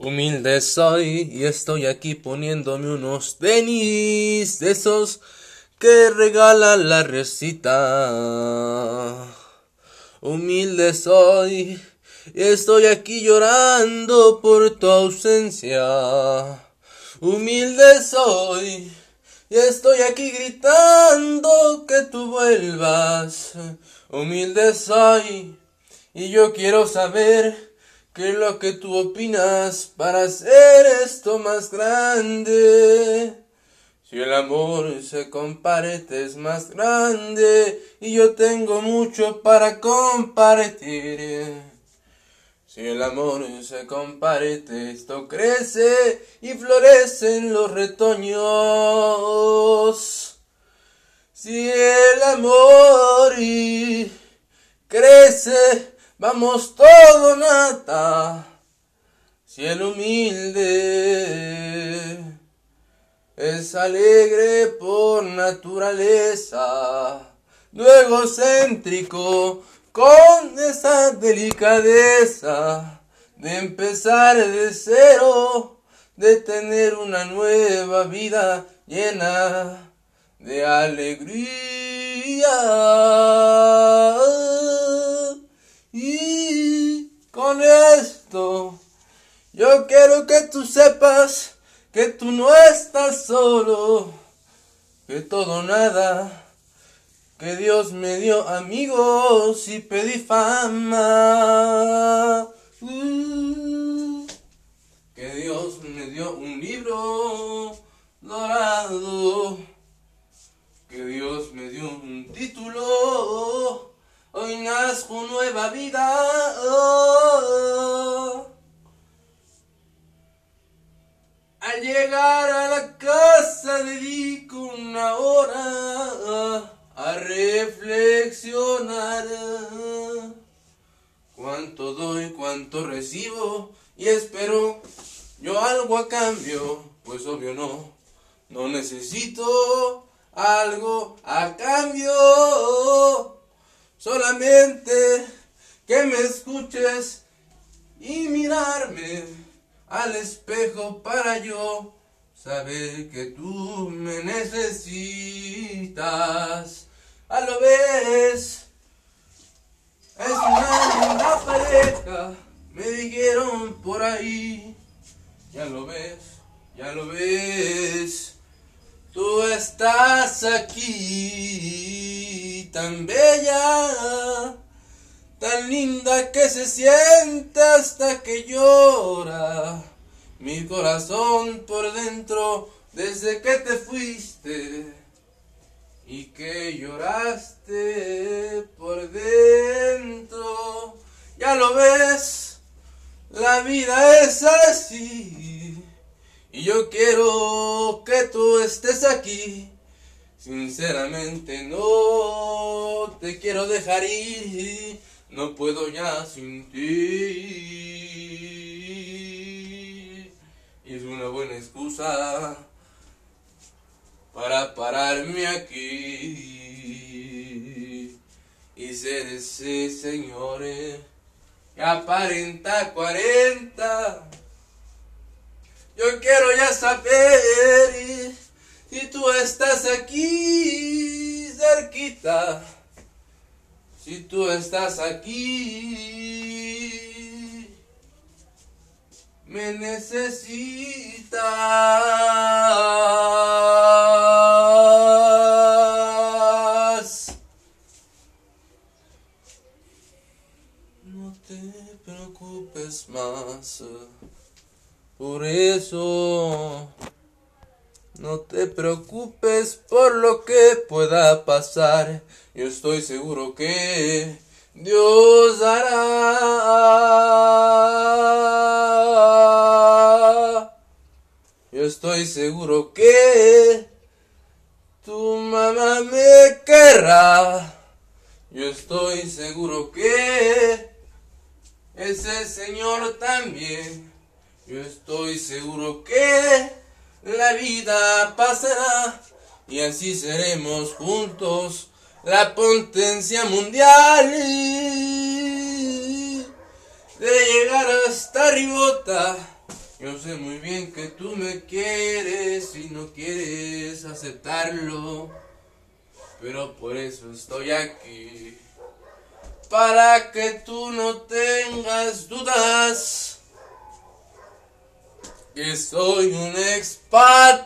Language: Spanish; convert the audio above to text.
Humilde soy y estoy aquí poniéndome unos tenis de esos que regala la recita. Humilde soy y estoy aquí llorando por tu ausencia. Humilde soy y estoy aquí gritando que tú vuelvas. Humilde soy y yo quiero saber ¿Qué es lo que tú opinas para hacer esto más grande? Si el amor se comparte es más grande y yo tengo mucho para compartir. Si el amor se comparte, esto crece y florecen los retoños. Si el amor crece, Vamos todo nata, el humilde es alegre por naturaleza, luego céntrico con esa delicadeza de empezar de cero, de tener una nueva vida llena de alegría. Y con esto yo quiero que tú sepas que tú no estás solo, que todo nada, que Dios me dio amigos y pedí fama. Uh, que Dios me dio un libro dorado, Al llegar a la casa dedico una hora a reflexionar. Cuánto doy, cuánto recibo y espero yo algo a cambio, pues obvio no, no necesito algo a cambio. Solamente que me escuches y mirarme al espejo para yo saber que tú me necesitas. A lo ves, es una linda pareja, me dijeron por ahí. Ya lo ves, ya lo ves. Tú estás aquí tan bella, tan linda que se siente hasta que llora mi corazón por dentro desde que te fuiste y que lloraste por dentro. Ya lo ves, la vida es así. Y yo quiero que tú estés aquí. Sinceramente no te quiero dejar ir. No puedo ya sin ti. Y es una buena excusa para pararme aquí. Y ser ese señor que aparenta 40 yo quiero ya saber si tú estás aquí cerquita. Si tú estás aquí, me necesitas. No te preocupes más. Por eso, no te preocupes por lo que pueda pasar. Yo estoy seguro que Dios hará. Yo estoy seguro que tu mamá me querrá. Yo estoy seguro que ese Señor también. Yo estoy seguro que la vida pasará y así seremos juntos la potencia mundial. De llegar hasta Ribota Yo sé muy bien que tú me quieres y no quieres aceptarlo, pero por eso estoy aquí, para que tú no tengas dudas que soy un expata.